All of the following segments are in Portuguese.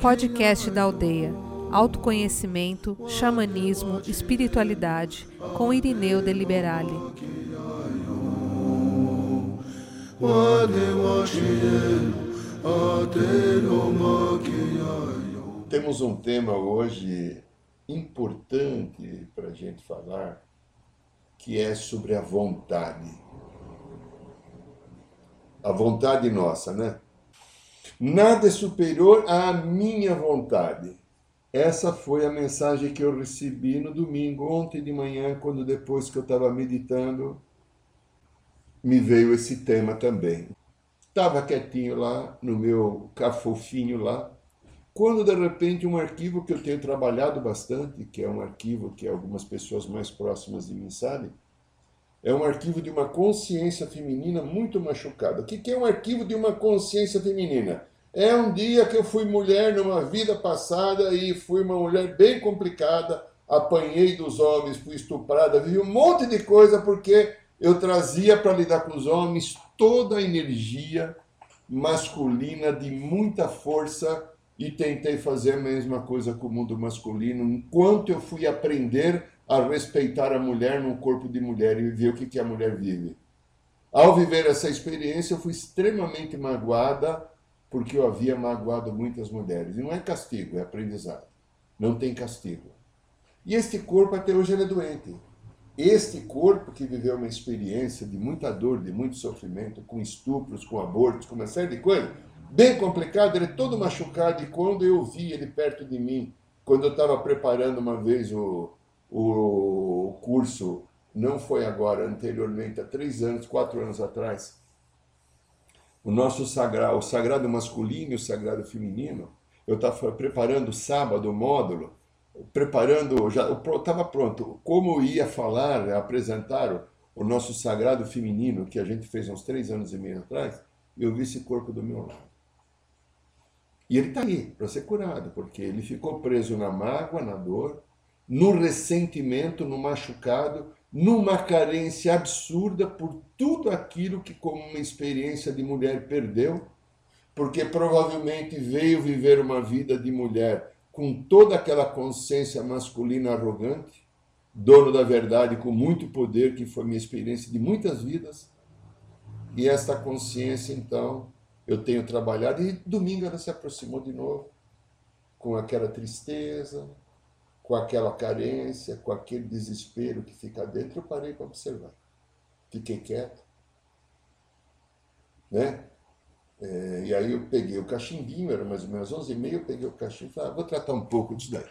Podcast da Aldeia. Autoconhecimento, xamanismo, espiritualidade, com Irineu de Liberale. Temos um tema hoje importante para a gente falar, que é sobre a vontade. A vontade nossa, né? Nada é superior à minha vontade. Essa foi a mensagem que eu recebi no domingo, ontem de manhã, quando depois que eu estava meditando, me veio esse tema também. Estava quietinho lá, no meu cafofinho lá, quando de repente um arquivo que eu tenho trabalhado bastante, que é um arquivo que algumas pessoas mais próximas de mim sabem, é um arquivo de uma consciência feminina muito machucada. O que é um arquivo de uma consciência feminina? É um dia que eu fui mulher numa vida passada e fui uma mulher bem complicada, apanhei dos homens, fui estuprada, vi um monte de coisa porque eu trazia para lidar com os homens toda a energia masculina de muita força e tentei fazer a mesma coisa com o mundo masculino, enquanto eu fui aprender a respeitar a mulher num corpo de mulher e ver o que, que a mulher vive. Ao viver essa experiência, eu fui extremamente magoada, porque eu havia magoado muitas mulheres. E não é castigo, é aprendizado. Não tem castigo. E este corpo, até hoje, ele é doente. Este corpo que viveu uma experiência de muita dor, de muito sofrimento, com estupros, com abortos, com uma série de coisas, bem complicado, ele é todo machucado. E quando eu vi ele perto de mim, quando eu estava preparando uma vez o, o curso, não foi agora, anteriormente, há três anos, quatro anos atrás, o nosso sagrado, o sagrado masculino e o sagrado feminino, eu estava preparando sábado o módulo, preparando, já estava pronto, como ia falar, apresentar o nosso sagrado feminino, que a gente fez uns três anos e meio atrás, eu vi esse corpo do meu lado. E ele está aí para ser curado, porque ele ficou preso na mágoa, na dor, no ressentimento, no machucado, numa carência absurda por tudo aquilo que, como uma experiência de mulher, perdeu, porque provavelmente veio viver uma vida de mulher com toda aquela consciência masculina arrogante, dono da verdade com muito poder, que foi minha experiência de muitas vidas. E esta consciência, então, eu tenho trabalhado, e domingo ela se aproximou de novo, com aquela tristeza, com aquela carência, com aquele desespero que fica dentro, eu parei para observar. Fiquei quieto. Né? É, e aí eu peguei o cachimbinho, era mais ou menos 11 e meia, eu peguei o cachimbo e falei, ah, vou tratar um pouco disso daí.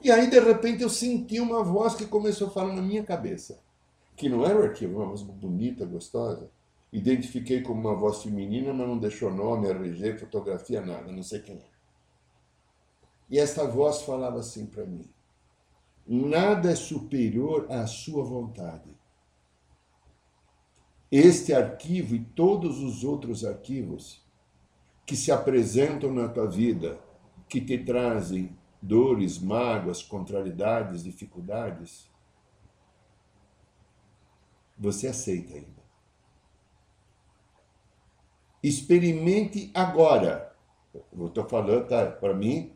E aí, de repente, eu senti uma voz que começou a falar na minha cabeça, que não era o arquivo, uma voz bonita, gostosa. Identifiquei como uma voz feminina, mas não deixou nome, RG, fotografia, nada, não sei quem é. E esta voz falava assim para mim: nada é superior à sua vontade. Este arquivo e todos os outros arquivos que se apresentam na tua vida, que te trazem dores, mágoas, contrariedades, dificuldades, você aceita ainda. Experimente agora. Eu estou falando, tá? Para mim,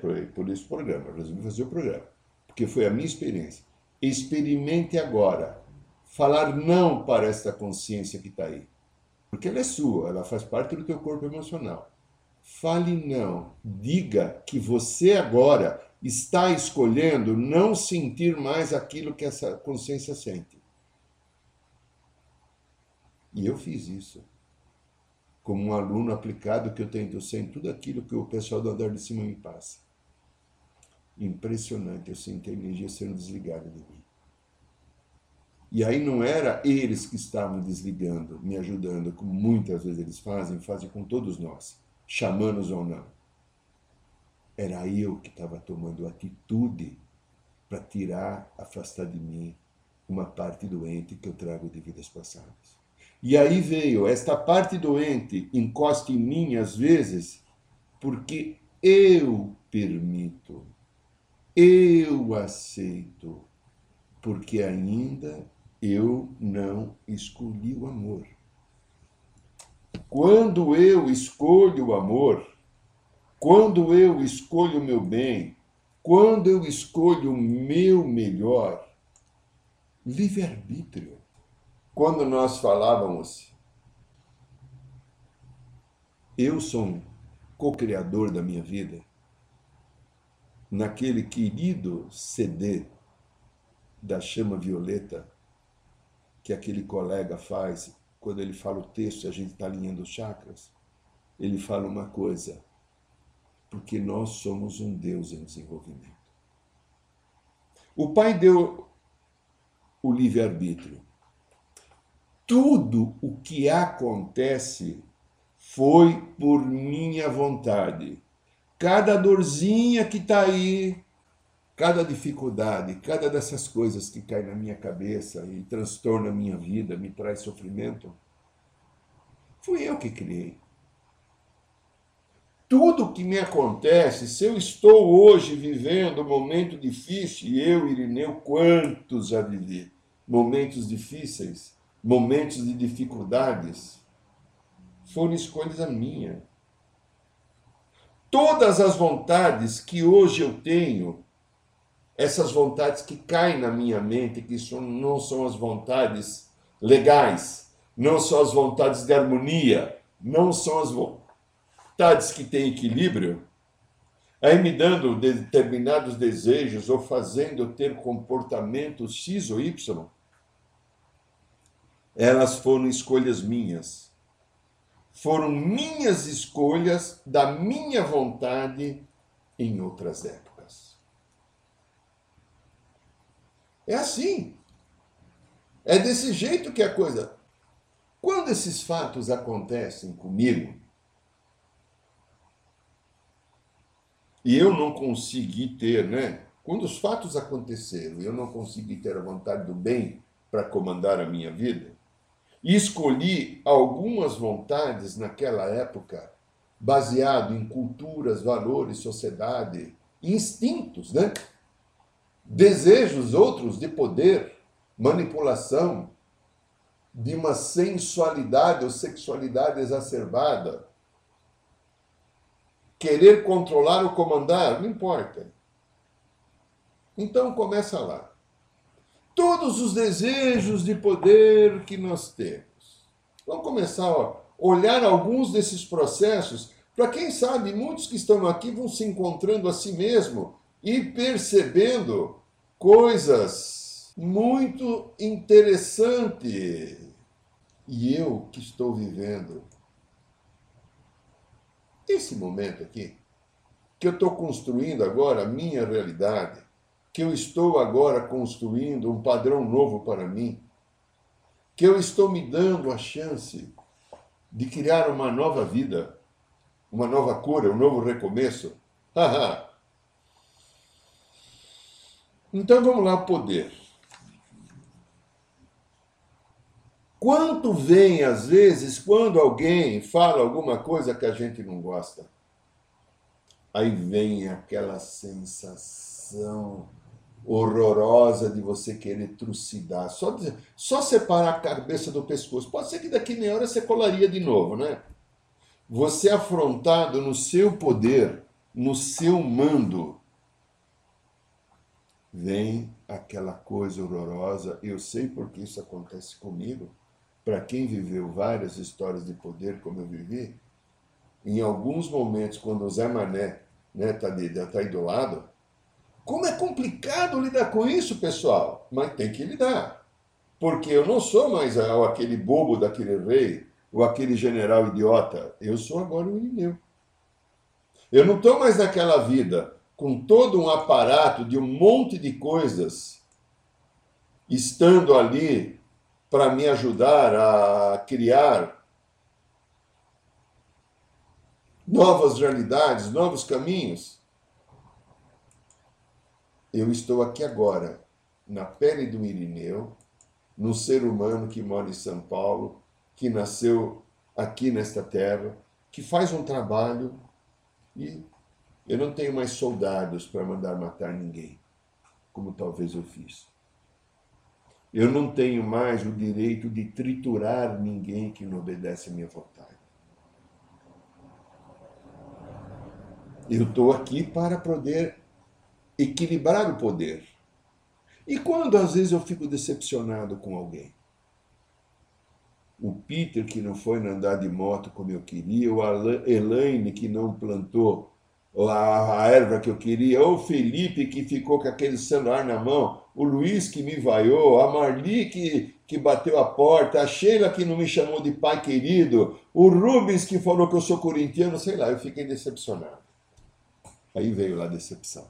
por, por esse programa. Eu resolvi fazer o programa. Porque foi a minha experiência. Experimente agora. Falar não para esta consciência que está aí. Porque ela é sua, ela faz parte do teu corpo emocional. Fale não. Diga que você agora está escolhendo não sentir mais aquilo que essa consciência sente. E eu fiz isso como um aluno aplicado que eu tento ser em tudo aquilo que o pessoal do andar de cima me passa. Impressionante, eu sinto a energia sendo desligada de mim. E aí não era eles que estavam desligando, me ajudando, como muitas vezes eles fazem, fazem com todos nós, chamanos ou não. Era eu que estava tomando atitude para tirar, afastar de mim uma parte doente que eu trago de vidas passadas. E aí veio, esta parte doente encosta em mim às vezes, porque eu permito, eu aceito, porque ainda eu não escolhi o amor. Quando eu escolho o amor, quando eu escolho o meu bem, quando eu escolho o meu melhor, livre-arbítrio. Quando nós falávamos, eu sou um co-criador da minha vida, naquele querido CD da chama violeta que aquele colega faz quando ele fala o texto e a gente está alinhando os chakras, ele fala uma coisa, porque nós somos um Deus em desenvolvimento. O Pai deu o livre-arbítrio. Tudo o que acontece foi por minha vontade. Cada dorzinha que está aí, cada dificuldade, cada dessas coisas que cai na minha cabeça e transtorna a minha vida, me traz sofrimento, fui eu que criei. Tudo que me acontece, se eu estou hoje vivendo um momento difícil, e eu, Irineu, quantos já vivi? Momentos difíceis, momentos de dificuldades, foram escolhas minha. Todas as vontades que hoje eu tenho, essas vontades que caem na minha mente, que não são as vontades legais, não são as vontades de harmonia, não são as vontades que têm equilíbrio, aí me dando determinados desejos ou fazendo eu ter comportamentos X ou Y, elas foram escolhas minhas. Foram minhas escolhas da minha vontade em outras épocas. É assim. É desse jeito que a coisa. Quando esses fatos acontecem comigo, e eu não consegui ter, né? Quando os fatos aconteceram e eu não consegui ter a vontade do bem para comandar a minha vida, e escolhi algumas vontades naquela época, baseado em culturas, valores, sociedade, instintos, né? desejos outros de poder, manipulação, de uma sensualidade ou sexualidade exacerbada. Querer controlar ou comandar, não importa. Então começa lá. Todos os desejos de poder que nós temos. Vamos começar a olhar alguns desses processos, para quem sabe muitos que estão aqui vão se encontrando a si mesmo e percebendo coisas muito interessantes. E eu que estou vivendo esse momento aqui, que eu estou construindo agora a minha realidade, que eu estou agora construindo um padrão novo para mim, que eu estou me dando a chance de criar uma nova vida, uma nova cura, um novo recomeço. Então vamos lá, poder. Quanto vem, às vezes, quando alguém fala alguma coisa que a gente não gosta? Aí vem aquela sensação horrorosa de você querer trucidar. Só, só separar a cabeça do pescoço. Pode ser que daqui meia hora você colaria de novo, né? Você afrontado no seu poder, no seu mando, vem aquela coisa horrorosa. Eu sei porque isso acontece comigo. Para quem viveu várias histórias de poder como eu vivi, em alguns momentos, quando o Zé Mané está né, tá, tá aí do lado, como é complicado lidar com isso, pessoal? Mas tem que lidar. Porque eu não sou mais aquele bobo daquele rei, ou aquele general idiota. Eu sou agora o Irineu. Eu não estou mais naquela vida com todo um aparato de um monte de coisas estando ali para me ajudar a criar novas realidades, novos caminhos. Eu estou aqui agora, na pele do Irineu, num ser humano que mora em São Paulo, que nasceu aqui nesta terra, que faz um trabalho e eu não tenho mais soldados para mandar matar ninguém, como talvez eu fiz. Eu não tenho mais o direito de triturar ninguém que não obedece a minha vontade. Eu estou aqui para poder equilibrar o poder. E quando às vezes eu fico decepcionado com alguém? O Peter que não foi andar de moto como eu queria, o Elaine que não plantou a, erva que eu queria, o Felipe que ficou com aquele celular na mão, o Luiz que me vaiou, a Marli que, que bateu a porta, a Sheila que não me chamou de pai querido, o Rubens que falou que eu sou corintiano, sei lá, eu fiquei decepcionado. Aí veio lá a decepção.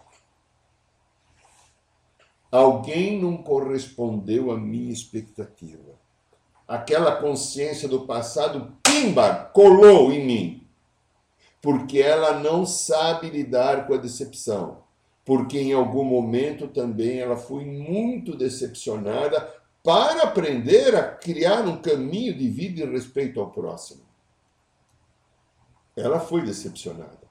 Alguém não correspondeu à minha expectativa. Aquela consciência do passado, pimba, colou em mim porque ela não sabe lidar com a decepção, porque em algum momento também ela foi muito decepcionada para aprender a criar um caminho de vida em respeito ao próximo. Ela foi decepcionada,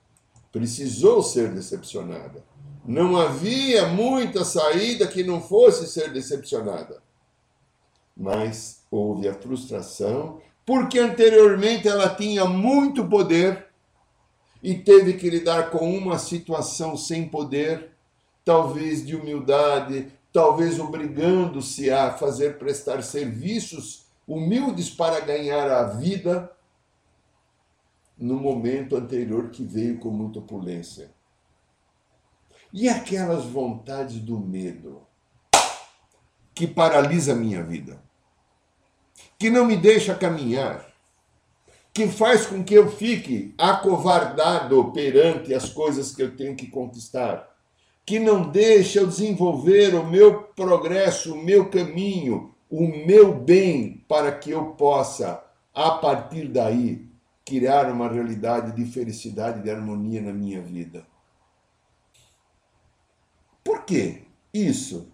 precisou ser decepcionada. Não havia muita saída que não fosse ser decepcionada. Mas houve a frustração, porque anteriormente ela tinha muito poder e teve que lidar com uma situação sem poder, talvez de humildade, talvez obrigando-se a fazer prestar serviços humildes para ganhar a vida, no momento anterior que veio com muita opulência. E aquelas vontades do medo que paralisa a minha vida, que não me deixa caminhar, que faz com que eu fique acovardado perante as coisas que eu tenho que conquistar, que não deixa eu desenvolver o meu progresso, o meu caminho, o meu bem, para que eu possa, a partir daí, criar uma realidade de felicidade e de harmonia na minha vida. Por que isso?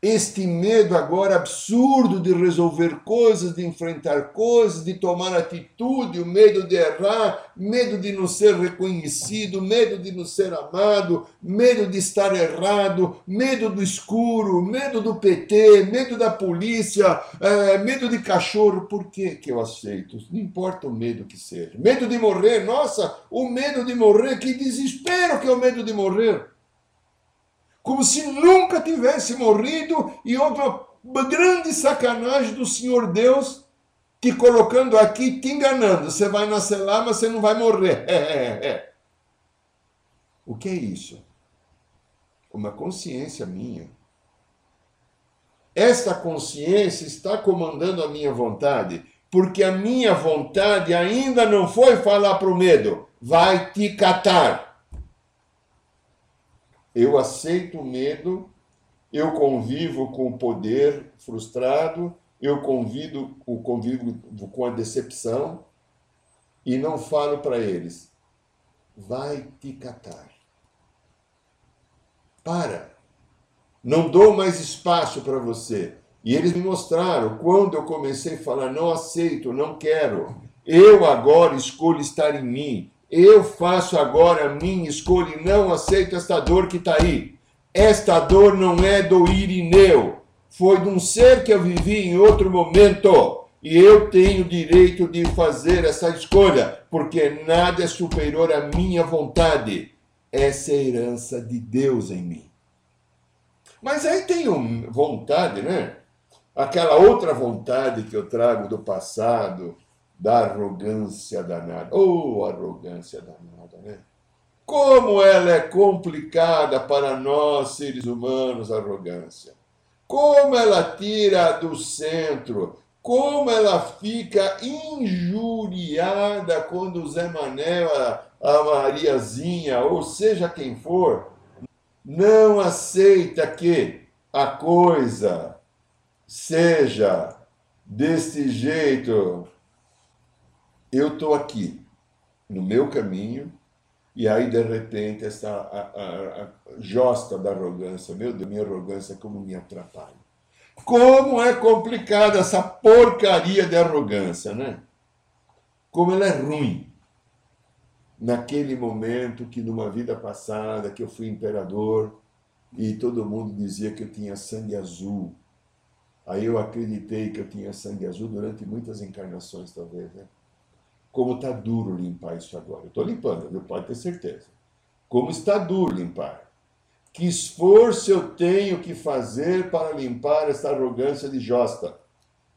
este medo agora absurdo de resolver coisas, de enfrentar coisas, de tomar atitude, o medo de errar, medo de não ser reconhecido, medo de não ser amado, medo de estar errado, medo do escuro, medo do PT, medo da polícia, é, medo de cachorro. Por que, que eu aceito? Não importa o medo que seja. Medo de morrer, nossa, o medo de morrer, que desespero que é o medo de morrer como se nunca tivesse morrido e uma grande sacanagem do Senhor Deus te colocando aqui, te enganando. Você vai nascer lá, mas você não vai morrer. É, é, é. O que é isso? Uma consciência minha. Esta consciência está comandando a minha vontade, porque a minha vontade ainda não foi falar para o medo, vai te catar. Eu aceito o medo, eu convivo com o poder frustrado, eu convido, convivo com a decepção e não falo para eles, vai te catar. Para. Não dou mais espaço para você. E eles me mostraram quando eu comecei a falar, não aceito, não quero. Eu agora escolho estar em mim. Eu faço agora a minha escolha e não aceito esta dor que está aí. Esta dor não é do Irineu, foi de um ser que eu vivi em outro momento. E eu tenho direito de fazer essa escolha, porque nada é superior à minha vontade. Essa é a herança de Deus em mim. Mas aí tenho vontade, né? Aquela outra vontade que eu trago do passado, da arrogância danada. Oh, arrogância danada, né? Como ela é complicada para nós, seres humanos, arrogância. Como ela tira do centro, como ela fica injuriada quando o Zé Manel, a, Mariazinha, ou seja quem for, não aceita que a coisa seja deste jeito eu estou aqui, no meu caminho, e aí, de repente, essa a, a, a josta da arrogância, meu Deus, minha arrogância como me atrapalha. Como é complicada essa porcaria de arrogância, né? Como ela é ruim. Naquele momento que, numa vida passada, que eu fui imperador e todo mundo dizia que eu tinha sangue azul. Aí eu acreditei que eu tinha sangue azul durante muitas encarnações, talvez, né? Como está duro limpar isso agora. Eu estou limpando, viu? Pode ter certeza. Como está duro limpar. Que esforço eu tenho que fazer para limpar essa arrogância de Josta?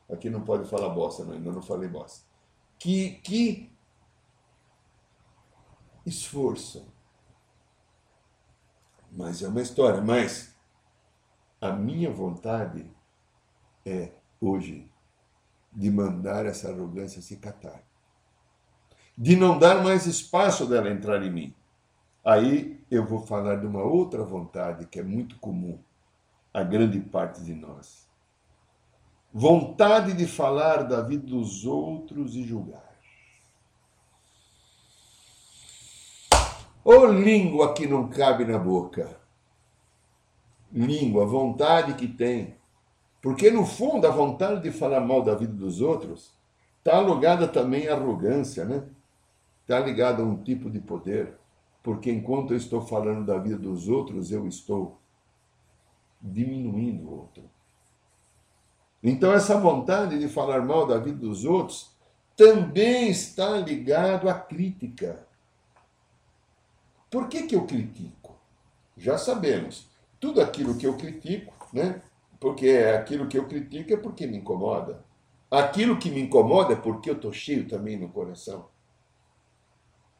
Aqui não pode falar bosta, não, ainda não falei bosta. Que, que esforço. Mas é uma história. Mas a minha vontade é, hoje, de mandar essa arrogância se catar. De não dar mais espaço dela entrar em mim. Aí eu vou falar de uma outra vontade que é muito comum a grande parte de nós. Vontade de falar da vida dos outros e julgar. Ô língua que não cabe na boca. Língua, vontade que tem. Porque, no fundo, a vontade de falar mal da vida dos outros está ligada também à arrogância, né? Está ligada a um tipo de poder. Porque enquanto eu estou falando da vida dos outros, eu estou diminuindo o outro. Então, essa vontade de falar mal da vida dos outros também está ligado à crítica. Por que, que eu critico? Já sabemos. Tudo aquilo que eu critico, né? Porque é aquilo que eu critico é porque me incomoda. Aquilo que me incomoda é porque eu estou cheio também no coração.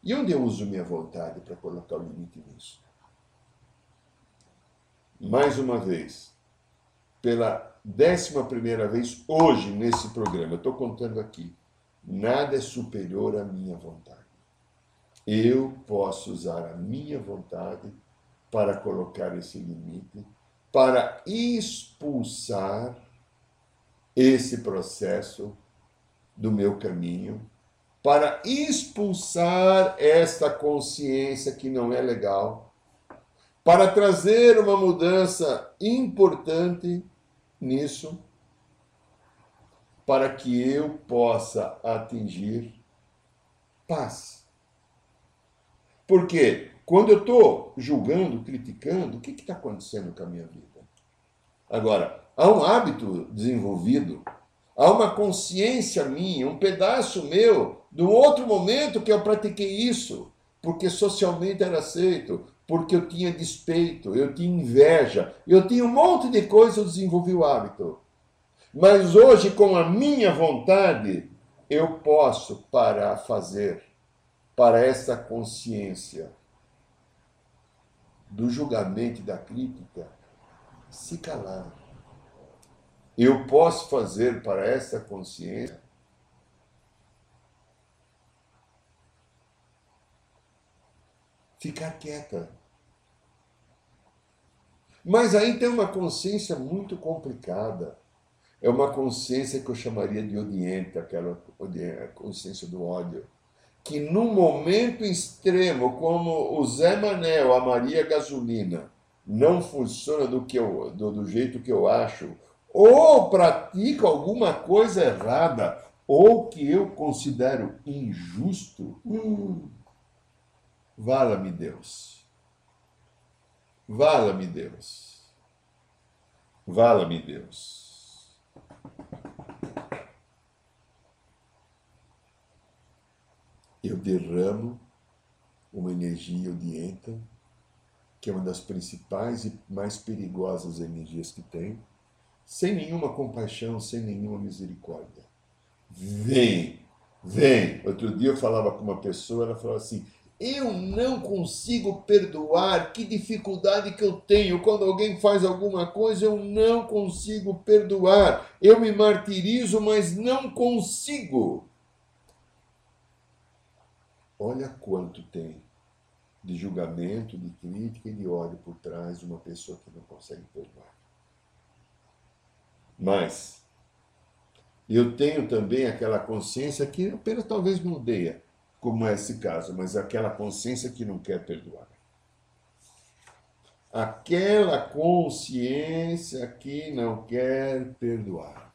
E onde eu uso minha vontade para colocar o limite nisso? Mais uma vez, pela décima primeira vez hoje nesse programa, eu estou contando aqui, nada é superior à minha vontade. Eu posso usar a minha vontade para colocar esse limite, para expulsar esse processo do meu caminho, para expulsar esta consciência que não é legal, para trazer uma mudança importante nisso, para que eu possa atingir paz. Porque quando eu estou julgando, criticando, o que está acontecendo com a minha vida? Agora, há um hábito desenvolvido, há uma consciência minha, um pedaço meu, um outro momento que eu pratiquei isso, porque socialmente era aceito, porque eu tinha despeito, eu tinha inveja, eu tinha um monte de coisas, eu desenvolvi o hábito. Mas hoje, com a minha vontade, eu posso parar fazer para essa consciência do julgamento e da crítica se calar. Eu posso fazer para essa consciência ficar quieta. Mas aí tem uma consciência muito complicada. É uma consciência que eu chamaria de odiente, aquela consciência do ódio que num momento extremo, como o Zé Manel, a Maria Gasolina, não funciona do, que eu, do, do jeito que eu acho, ou pratica alguma coisa errada, ou que eu considero injusto, hum, vala-me Deus. Vala-me Deus. Vala-me Deus. eu derramo uma energia odienta, que é uma das principais e mais perigosas energias que tem, sem nenhuma compaixão, sem nenhuma misericórdia. Vem, vem. Outro dia eu falava com uma pessoa, ela falou assim: eu não consigo perdoar, que dificuldade que eu tenho. Quando alguém faz alguma coisa, eu não consigo perdoar. Eu me martirizo, mas não consigo. Olha quanto tem de julgamento, de crítica e de ódio por trás de uma pessoa que não consegue perdoar. Mas eu tenho também aquela consciência que apenas talvez não odeia, como é esse caso, mas aquela consciência que não quer perdoar. Aquela consciência que não quer perdoar.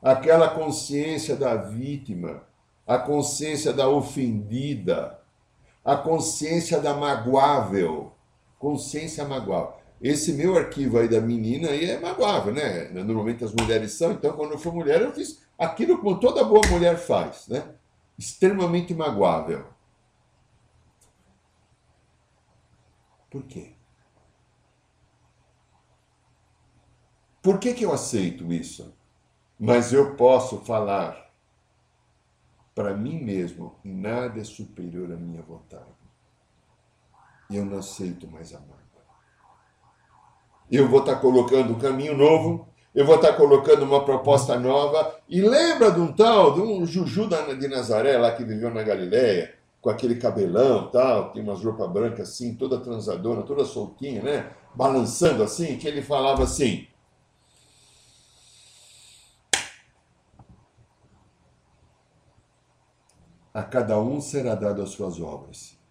Aquela consciência da vítima a consciência da ofendida, a consciência da magoável. Consciência magoável. Esse meu arquivo aí da menina aí é magoável, né? Normalmente as mulheres são, então quando eu for mulher eu fiz aquilo como toda boa mulher faz, né? extremamente magoável. Por quê? Por que, que eu aceito isso? Mas eu posso falar para mim mesmo: nada é superior à minha vontade. Eu não aceito mais a mágoa. Eu vou estar colocando um caminho novo, eu vou estar colocando uma proposta nova. E lembra de um tal, de um Juju de Nazaré lá que viveu na Galileia, com aquele cabelão tal, tinha umas roupas brancas assim, toda transadora, toda soltinha, né? Balançando assim, que ele falava assim: a cada um será dado as suas obras.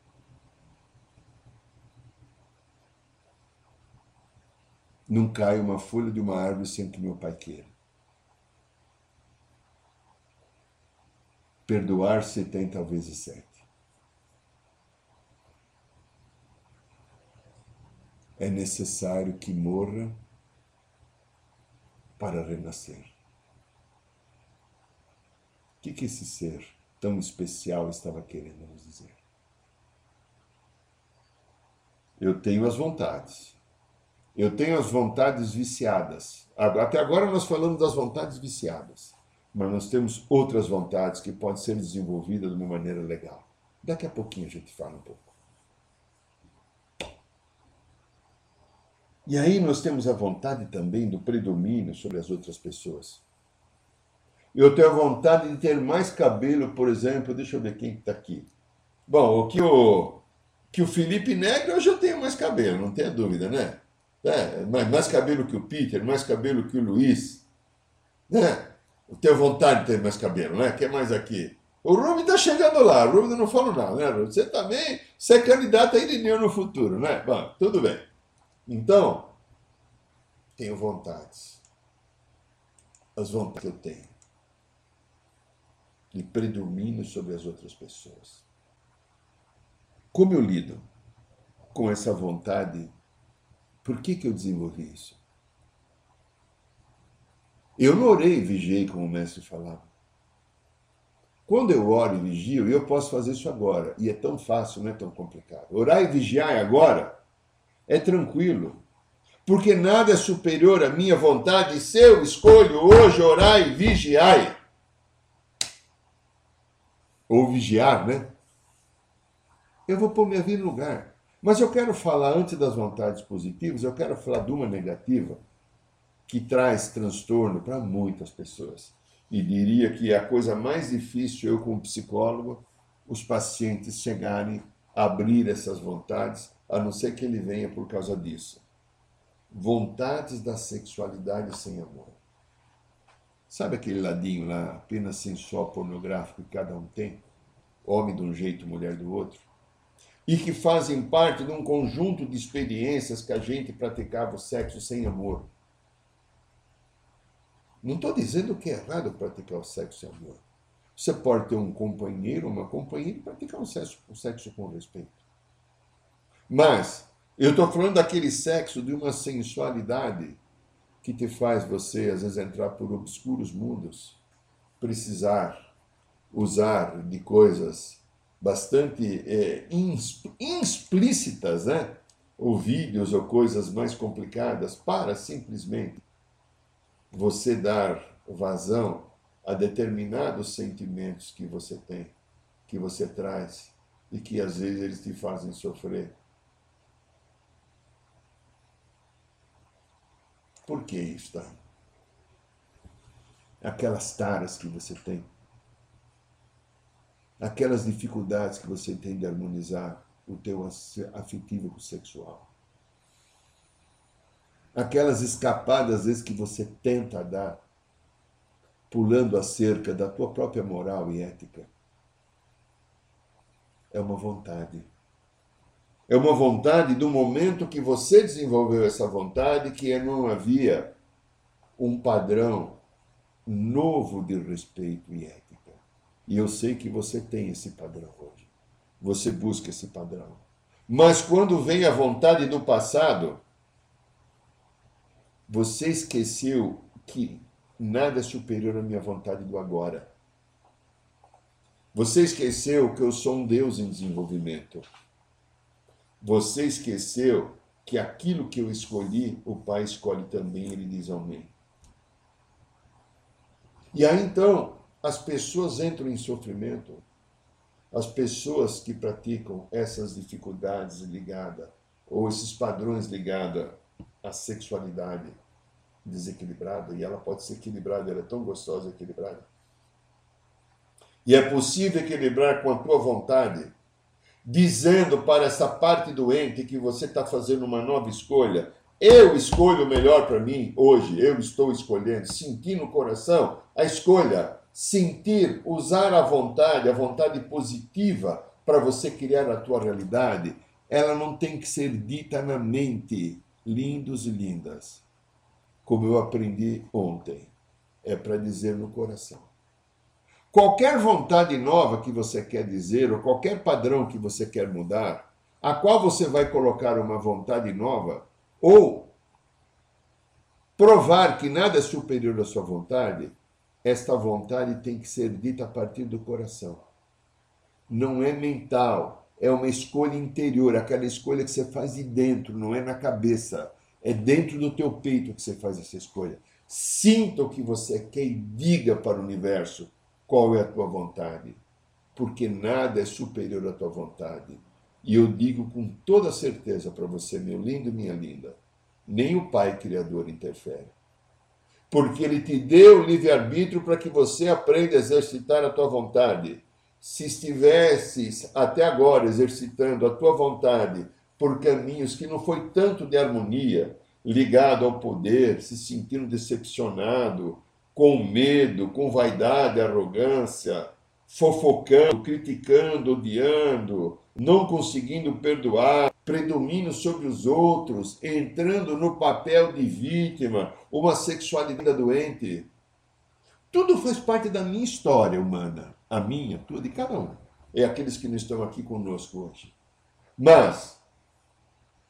Não cai uma folha de uma árvore sem que meu pai queira. Perdoar setenta vezes sete. É necessário que morra para renascer. O que, que esse ser tão especial estava querendo nos dizer. Eu tenho as vontades. Eu tenho as vontades viciadas. Até agora nós falamos das vontades viciadas, mas nós temos outras vontades que podem ser desenvolvidas de uma maneira legal. Daqui a pouquinho a gente fala um pouco. E aí nós temos a vontade também do predomínio sobre as outras pessoas. Eu tenho vontade de ter mais cabelo, por exemplo. Deixa eu ver quem está aqui. Bom, o que o, que o Felipe Negro, eu já tenho mais cabelo, não tenha dúvida, né? É, mais, cabelo que o Peter, mais cabelo que o Luiz. Né? Eu tenho vontade de ter mais cabelo, né? Quer mais aqui? O Rubem está chegando lá, o Rubem não fala nada, né, Rubem? Você também, você é candidato a Irineu no futuro, né? Bom, tudo bem. Então, tenho vontades. As vontades que eu tenho e predomino sobre as outras pessoas. Como eu lido com essa vontade? Por que, que eu desenvolvi isso? Eu não orei e vigiei, como o mestre falava. Quando eu oro e vigio, eu posso fazer isso agora. E é tão fácil, não é tão complicado. Orar e vigiar agora é tranquilo. Porque nada é superior à minha vontade. Se eu escolho hoje orar e vigiar, ou vigiar, né? Eu vou pôr minha vida no lugar. Mas eu quero falar, antes das vontades positivas, eu quero falar de uma negativa que traz transtorno para muitas pessoas. E diria que é a coisa mais difícil, eu como psicólogo, os pacientes chegarem a abrir essas vontades, a não ser que ele venha por causa disso. Vontades da sexualidade sem amor. Sabe aquele ladinho lá, apenas sensual pornográfico que cada um tem? Homem de um jeito, mulher do outro. E que fazem parte de um conjunto de experiências que a gente praticava o sexo sem amor. Não estou dizendo que é errado praticar o sexo sem amor. Você pode ter um companheiro, uma companheira e praticar um sexo, um sexo com respeito. Mas eu estou falando daquele sexo de uma sensualidade que te faz você, às vezes, entrar por obscuros mundos, precisar usar de coisas bastante é, explícitas, né? ou vídeos ou coisas mais complicadas, para simplesmente você dar vazão a determinados sentimentos que você tem, que você traz e que às vezes eles te fazem sofrer. Por que isso, tá? Aquelas taras que você tem. Aquelas dificuldades que você tem de harmonizar o teu afetivo com o sexual. Aquelas escapadas, às vezes, que você tenta dar, pulando a cerca da tua própria moral e ética. É uma vontade é uma vontade do momento que você desenvolveu essa vontade que não havia um padrão novo de respeito e ética. E eu sei que você tem esse padrão hoje. Você busca esse padrão. Mas quando vem a vontade do passado, você esqueceu que nada é superior à minha vontade do agora. Você esqueceu que eu sou um Deus em desenvolvimento. Você esqueceu que aquilo que eu escolhi, o Pai escolhe também, ele diz amém. E aí então, as pessoas entram em sofrimento. As pessoas que praticam essas dificuldades ligadas, ou esses padrões ligados à sexualidade desequilibrada, e ela pode ser equilibrada, ela é tão gostosa equilibrada. E é possível equilibrar com a tua vontade, dizendo para essa parte doente que você está fazendo uma nova escolha. Eu escolho o melhor para mim hoje, eu estou escolhendo, sentir no coração a escolha, sentir, usar a vontade, a vontade positiva para você criar a tua realidade. Ela não tem que ser dita na mente, lindos e lindas, como eu aprendi ontem. É para dizer no coração. Qualquer vontade nova que você quer dizer, ou qualquer padrão que você quer mudar, a qual você vai colocar uma vontade nova, ou provar que nada é superior à sua vontade, esta vontade tem que ser dita a partir do coração. Não é mental, é uma escolha interior, aquela escolha que você faz de dentro, não é na cabeça. É dentro do teu peito que você faz essa escolha. Sinta o que você quer e diga para o universo qual é a tua vontade, porque nada é superior à tua vontade. E eu digo com toda certeza para você, meu lindo e minha linda, nem o Pai Criador interfere. Porque ele te deu livre-arbítrio para que você aprenda a exercitar a tua vontade. Se estivesses até agora exercitando a tua vontade por caminhos que não foi tanto de harmonia, ligado ao poder, se sentindo decepcionado, com medo, com vaidade, arrogância, fofocando, criticando, odiando, não conseguindo perdoar, predomínio sobre os outros, entrando no papel de vítima, uma sexualidade doente. Tudo faz parte da minha história humana, a minha, tua, de cada um. É aqueles que não estão aqui conosco hoje. Mas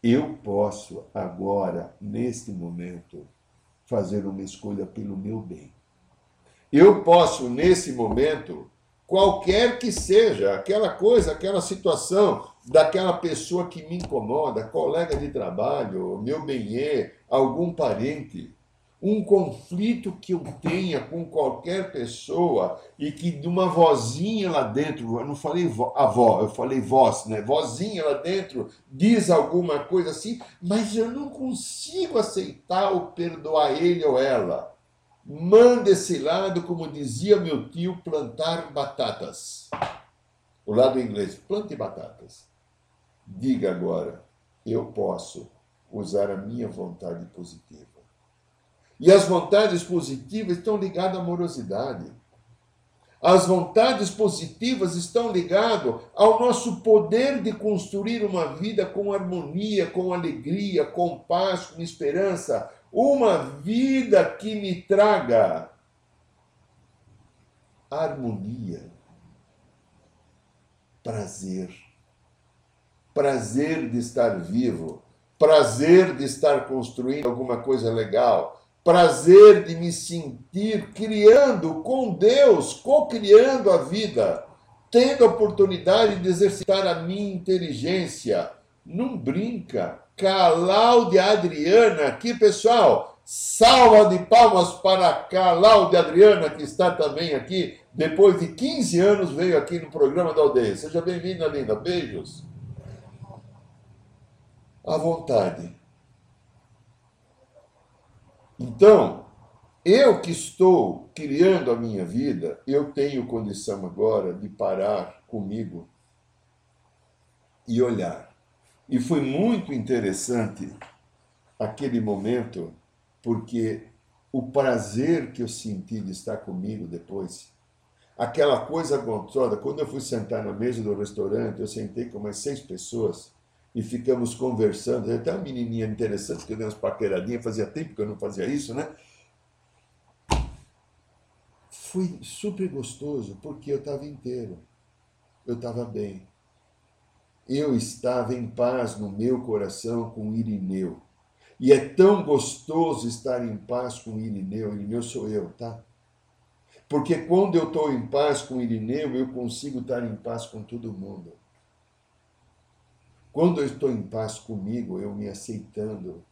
eu posso agora, neste momento, fazer uma escolha pelo meu bem. Eu posso, nesse momento, qualquer que seja aquela coisa, aquela situação daquela pessoa que me incomoda, colega de trabalho, meu benê, algum parente, um conflito que eu tenha com qualquer pessoa e que de uma vozinha lá dentro, eu não falei avó, eu falei voz, né? Vozinha lá dentro diz alguma coisa assim, mas eu não consigo aceitar ou perdoar ele ou ela. Manda esse lado, como dizia meu tio, plantar batatas. O lado inglês, plante batatas. Diga agora, eu posso usar a minha vontade positiva. E as vontades positivas estão ligadas à amorosidade. As vontades positivas estão ligadas ao nosso poder de construir uma vida com harmonia, com alegria, com paz, com esperança. Uma vida que me traga harmonia, prazer. Prazer de estar vivo, prazer de estar construindo alguma coisa legal prazer de me sentir criando com Deus, co-criando a vida, tendo a oportunidade de exercitar a minha inteligência. Não brinca. Cláudia Adriana, aqui pessoal, salva de palmas para Cláudia Adriana, que está também aqui, depois de 15 anos veio aqui no programa da aldeia. Seja bem-vinda, linda. Beijos. À vontade então, eu que estou criando a minha vida, eu tenho condição agora de parar comigo e olhar. E foi muito interessante aquele momento, porque o prazer que eu senti de estar comigo depois, aquela coisa gostosa, quando eu fui sentar na mesa do restaurante, eu sentei com mais seis pessoas e ficamos conversando. Até uma menininha interessante que eu dei umas paqueradinhas, fazia tempo que eu não fazia isso, né? Foi super gostoso, porque eu estava inteiro, eu estava bem. Eu estava em paz no meu coração com Irineu. E é tão gostoso estar em paz com Irineu. Irineu sou eu, tá? Porque quando eu estou em paz com Irineu, eu consigo estar em paz com todo mundo. Quando eu estou em paz comigo, eu me aceitando,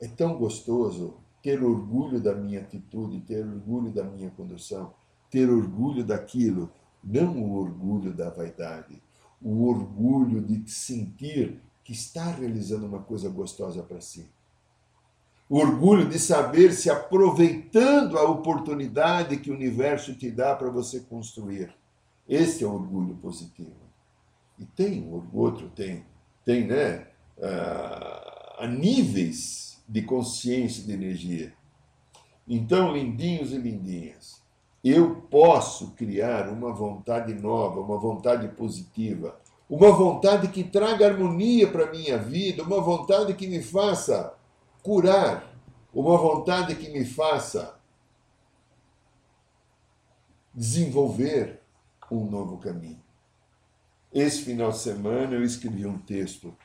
é tão gostoso ter orgulho da minha atitude, ter orgulho da minha condução, ter orgulho daquilo, não o orgulho da vaidade, o orgulho de sentir que está realizando uma coisa gostosa para si. O orgulho de saber se aproveitando a oportunidade que o universo te dá para você construir. Esse é o orgulho positivo. E tem, outro tem, tem, né? A níveis de consciência de energia. Então, lindinhos e lindinhas, eu posso criar uma vontade nova, uma vontade positiva, uma vontade que traga harmonia para a minha vida, uma vontade que me faça curar, uma vontade que me faça desenvolver um novo caminho. Esse final de semana eu escrevi um texto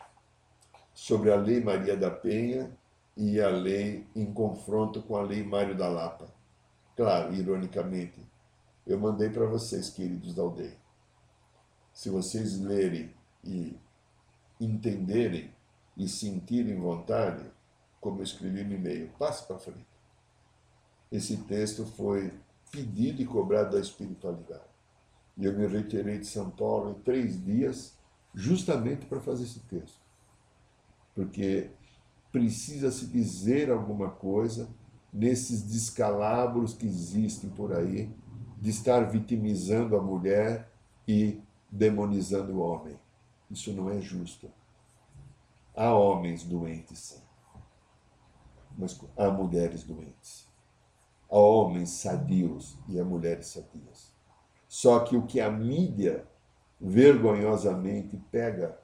sobre a Lei Maria da Penha e a lei em confronto com a Lei Mário da Lapa. Claro, ironicamente, eu mandei para vocês, queridos da aldeia. Se vocês lerem e entenderem e sentirem vontade, como eu escrevi no e-mail, passe para frente. Esse texto foi pedido e cobrado da espiritualidade. E eu me retirei de São Paulo em três dias, justamente para fazer esse texto. Porque precisa se dizer alguma coisa nesses descalabros que existem por aí, de estar vitimizando a mulher e demonizando o homem. Isso não é justo. Há homens doentes, sim. Mas há mulheres doentes. Há homens sadios e há mulheres sadias. Só que o que a mídia vergonhosamente pega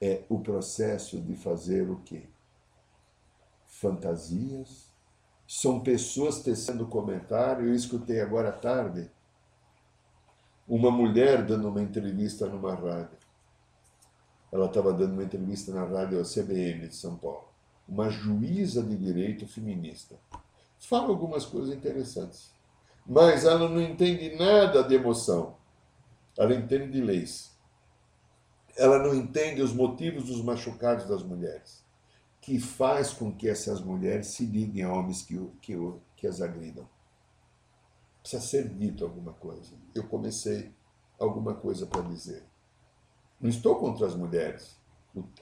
é o processo de fazer o quê? Fantasias. São pessoas tecendo comentário. Eu escutei agora à tarde uma mulher dando uma entrevista numa rádio. Ela estava dando uma entrevista na rádio CBN de São Paulo. Uma juíza de direito feminista. Fala algumas coisas interessantes mas ela não entende nada de emoção. Ela entende de leis. Ela não entende os motivos dos machucados das mulheres, que faz com que essas mulheres se liguem a homens que, que, que as agridam. Precisa ser dito alguma coisa. Eu comecei alguma coisa para dizer. Não estou contra as mulheres.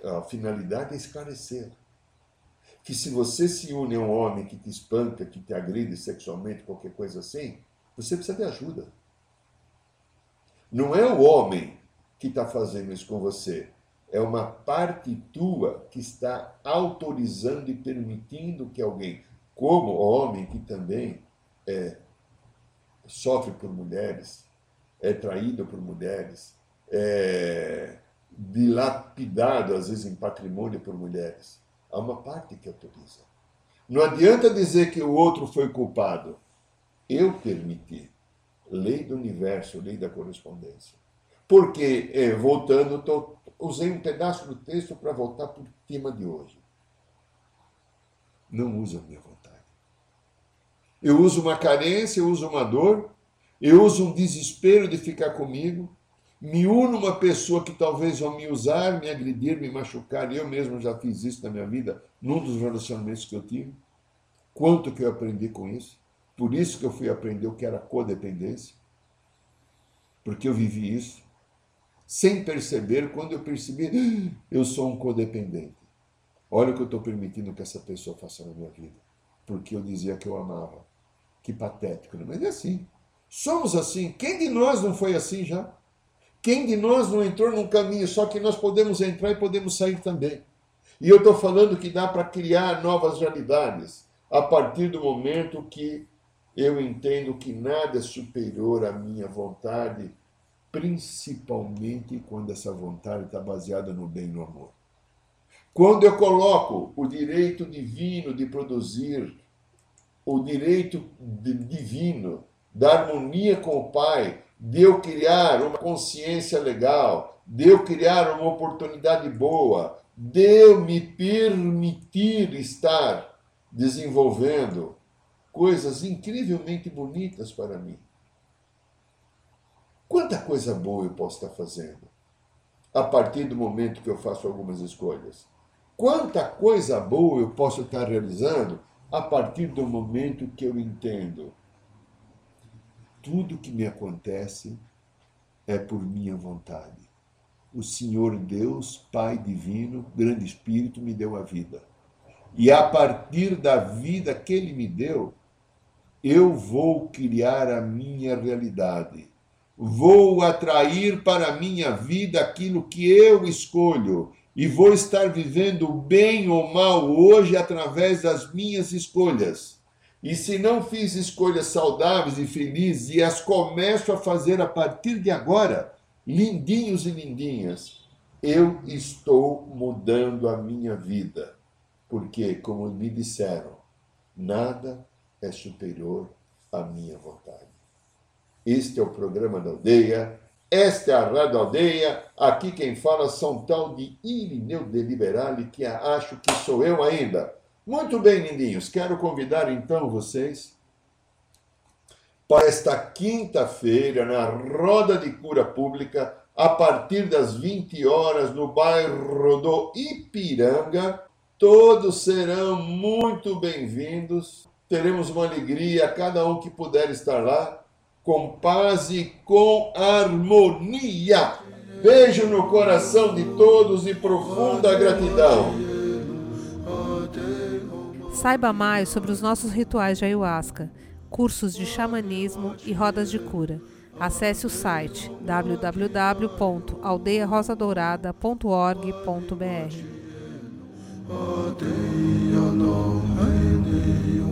A finalidade é esclarecer que se você se une a um homem que te espanca, que te agride sexualmente, qualquer coisa assim, você precisa de ajuda. Não é o homem que está fazendo isso com você. É uma parte tua que está autorizando e permitindo que alguém, como homem que também é, sofre por mulheres, é traído por mulheres, é dilapidado às vezes em patrimônio por mulheres Há uma parte que autoriza. Não adianta dizer que o outro foi culpado. Eu permiti. Lei do universo, lei da correspondência. Porque, é, voltando, tô, usei um pedaço do texto para voltar para o tema de hoje. Não uso a minha vontade. Eu uso uma carência, eu uso uma dor, eu uso um desespero de ficar comigo, me uno uma pessoa que talvez vá me usar, me agredir, me machucar. Eu mesmo já fiz isso na minha vida, num dos relacionamentos que eu tive. Quanto que eu aprendi com isso? Por isso que eu fui aprender o que era codependência. Porque eu vivi isso. Sem perceber, quando eu percebi, ah, eu sou um codependente. Olha o que eu estou permitindo que essa pessoa faça na minha vida. Porque eu dizia que eu amava. Que patético, né? mas é assim. Somos assim. Quem de nós não foi assim já? Quem de nós não entrou num caminho, só que nós podemos entrar e podemos sair também. E eu estou falando que dá para criar novas realidades a partir do momento que eu entendo que nada é superior à minha vontade, principalmente quando essa vontade está baseada no bem e no amor. Quando eu coloco o direito divino de produzir, o direito divino da harmonia com o Pai, de eu criar uma consciência legal, de eu criar uma oportunidade boa, de eu me permitir estar desenvolvendo coisas incrivelmente bonitas para mim. Quanta coisa boa eu posso estar fazendo a partir do momento que eu faço algumas escolhas. Quanta coisa boa eu posso estar realizando a partir do momento que eu entendo. Tudo que me acontece é por minha vontade. O Senhor Deus, Pai Divino, Grande Espírito, me deu a vida. E a partir da vida que Ele me deu, eu vou criar a minha realidade. Vou atrair para minha vida aquilo que eu escolho e vou estar vivendo bem ou mal hoje através das minhas escolhas. E se não fiz escolhas saudáveis e felizes e as começo a fazer a partir de agora, lindinhos e lindinhas, eu estou mudando a minha vida. Porque, como me disseram, nada é superior à minha vontade. Este é o programa da aldeia. Esta é a Rádio Aldeia. Aqui quem fala são tal de Irineu de Liberale, que acho que sou eu ainda. Muito bem, lindinhos. Quero convidar então vocês para esta quinta-feira, na Roda de Cura Pública, a partir das 20 horas, no bairro do Ipiranga. Todos serão muito bem-vindos. Teremos uma alegria, cada um que puder estar lá com paz e com harmonia. Beijo no coração de todos e profunda gratidão. Saiba mais sobre os nossos rituais de ayahuasca, cursos de xamanismo e rodas de cura. Acesse o site www.aldeiarosadourada.org.br.